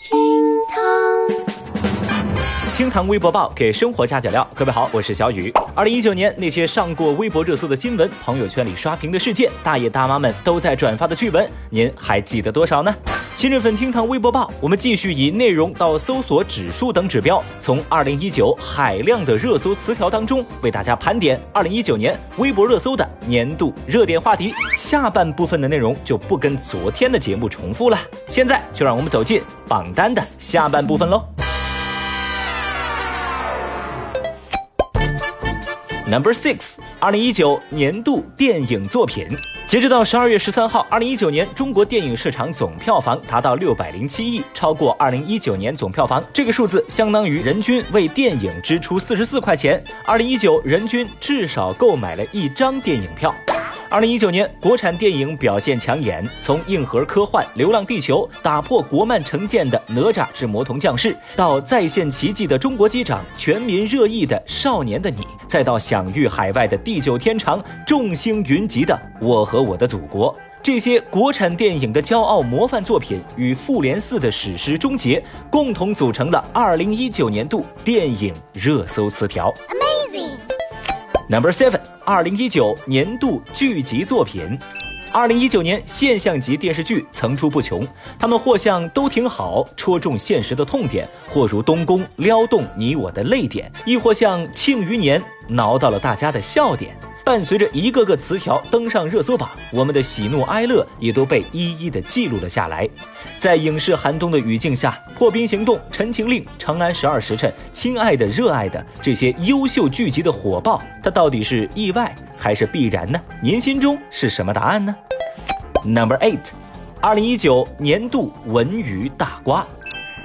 厅堂，厅堂微博报给生活加点料。各位好，我是小雨。二零一九年那些上过微博热搜的新闻，朋友圈里刷屏的事件，大爷大妈们都在转发的剧本，您还记得多少呢？今日份厅堂微博报，我们继续以内容到搜索指数等指标，从二零一九海量的热搜词条当中，为大家盘点二零一九年微博热搜的年度热点话题。下半部分的内容就不跟昨天的节目重复了。现在就让我们走进榜单的下半部分喽。Number six，二零一九年度电影作品。截止到十二月十三号，二零一九年中国电影市场总票房达到六百零七亿，超过二零一九年总票房。这个数字相当于人均为电影支出四十四块钱。二零一九人均至少购买了一张电影票。二零一九年，国产电影表现抢眼，从硬核科幻《流浪地球》打破国漫成见的《哪吒之魔童降世》，到再现奇迹的中国机长，全民热议的《少年的你》，再到享誉海外的地久天长、众星云集的《我和我的祖国》，这些国产电影的骄傲模范作品与《复联四》的史诗终结，共同组成了二零一九年度电影热搜词条。Number seven，二零一九年度剧集作品。二零一九年现象级电视剧层出不穷，他们或像都挺好，戳中现实的痛点；或如东宫，撩动你我的泪点；亦或像庆余年，挠到了大家的笑点。伴随着一个个词条登上热搜榜，我们的喜怒哀乐也都被一一的记录了下来。在影视寒冬的语境下，《破冰行动》《陈情令》《长安十二时辰》《亲爱的热爱的》这些优秀剧集的火爆，它到底是意外还是必然呢？您心中是什么答案呢？Number eight，二零一九年度文娱大瓜。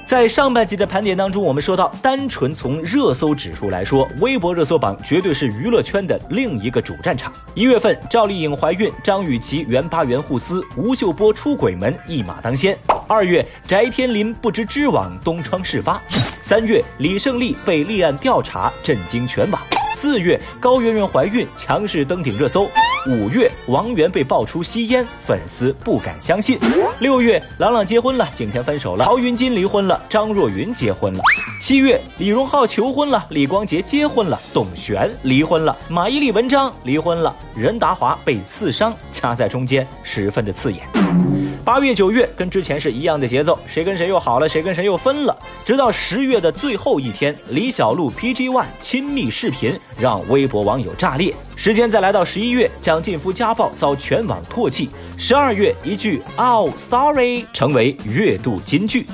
在上半集的盘点当中，我们说到，单纯从热搜指数来说，微博热搜榜绝对是娱乐圈的另一个主战场。一月份，赵丽颖怀孕，张雨绮原八元互撕，吴秀波出轨门一马当先。二月，翟天临不知织网，东窗事发。三月，李胜利被立案调查，震惊全网。四月，高圆圆怀孕，强势登顶热搜。五月，王源被爆出吸烟，粉丝不敢相信。六月，朗朗结婚了，景甜分手了，曹云金离婚了，张若昀结婚了。七月，李荣浩求婚了，李光洁结婚了，董璇离婚了，马伊琍、文章离婚了，任达华被刺伤，夹在中间，十分的刺眼。八月、九月跟之前是一样的节奏，谁跟谁又好了，谁跟谁又分了。直到十月的最后一天，李小璐 PG One 亲密视频让微博网友炸裂。时间再来到十一月，蒋劲夫家暴遭全网唾弃。十二月，一句 “Oh sorry” 成为月度金句。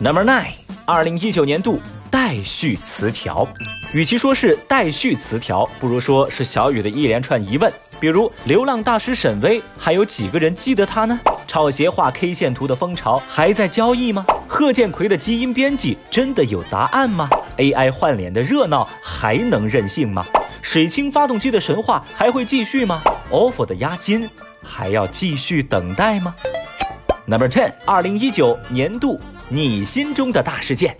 Number nine，二零一九年度待续词条，与其说是待续词条，不如说是小雨的一连串疑问。比如，流浪大师沈巍，还有几个人记得他呢？炒鞋画 K 线图的风潮还在交易吗？贺建奎的基因编辑真的有答案吗？AI 换脸的热闹还能任性吗？水清发动机的神话还会继续吗？OFO 的押金还要继续等待吗？Number ten，二零一九年度你心中的大事件。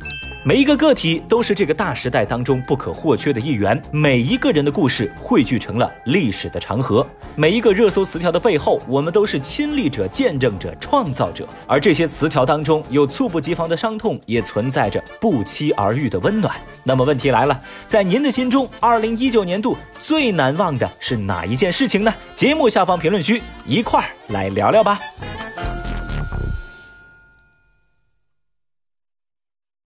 每一个个体都是这个大时代当中不可或缺的一员，每一个人的故事汇聚成了历史的长河。每一个热搜词条的背后，我们都是亲历者、见证者、创造者。而这些词条当中有猝不及防的伤痛，也存在着不期而遇的温暖。那么问题来了，在您的心中，二零一九年度最难忘的是哪一件事情呢？节目下方评论区一块儿来聊聊吧。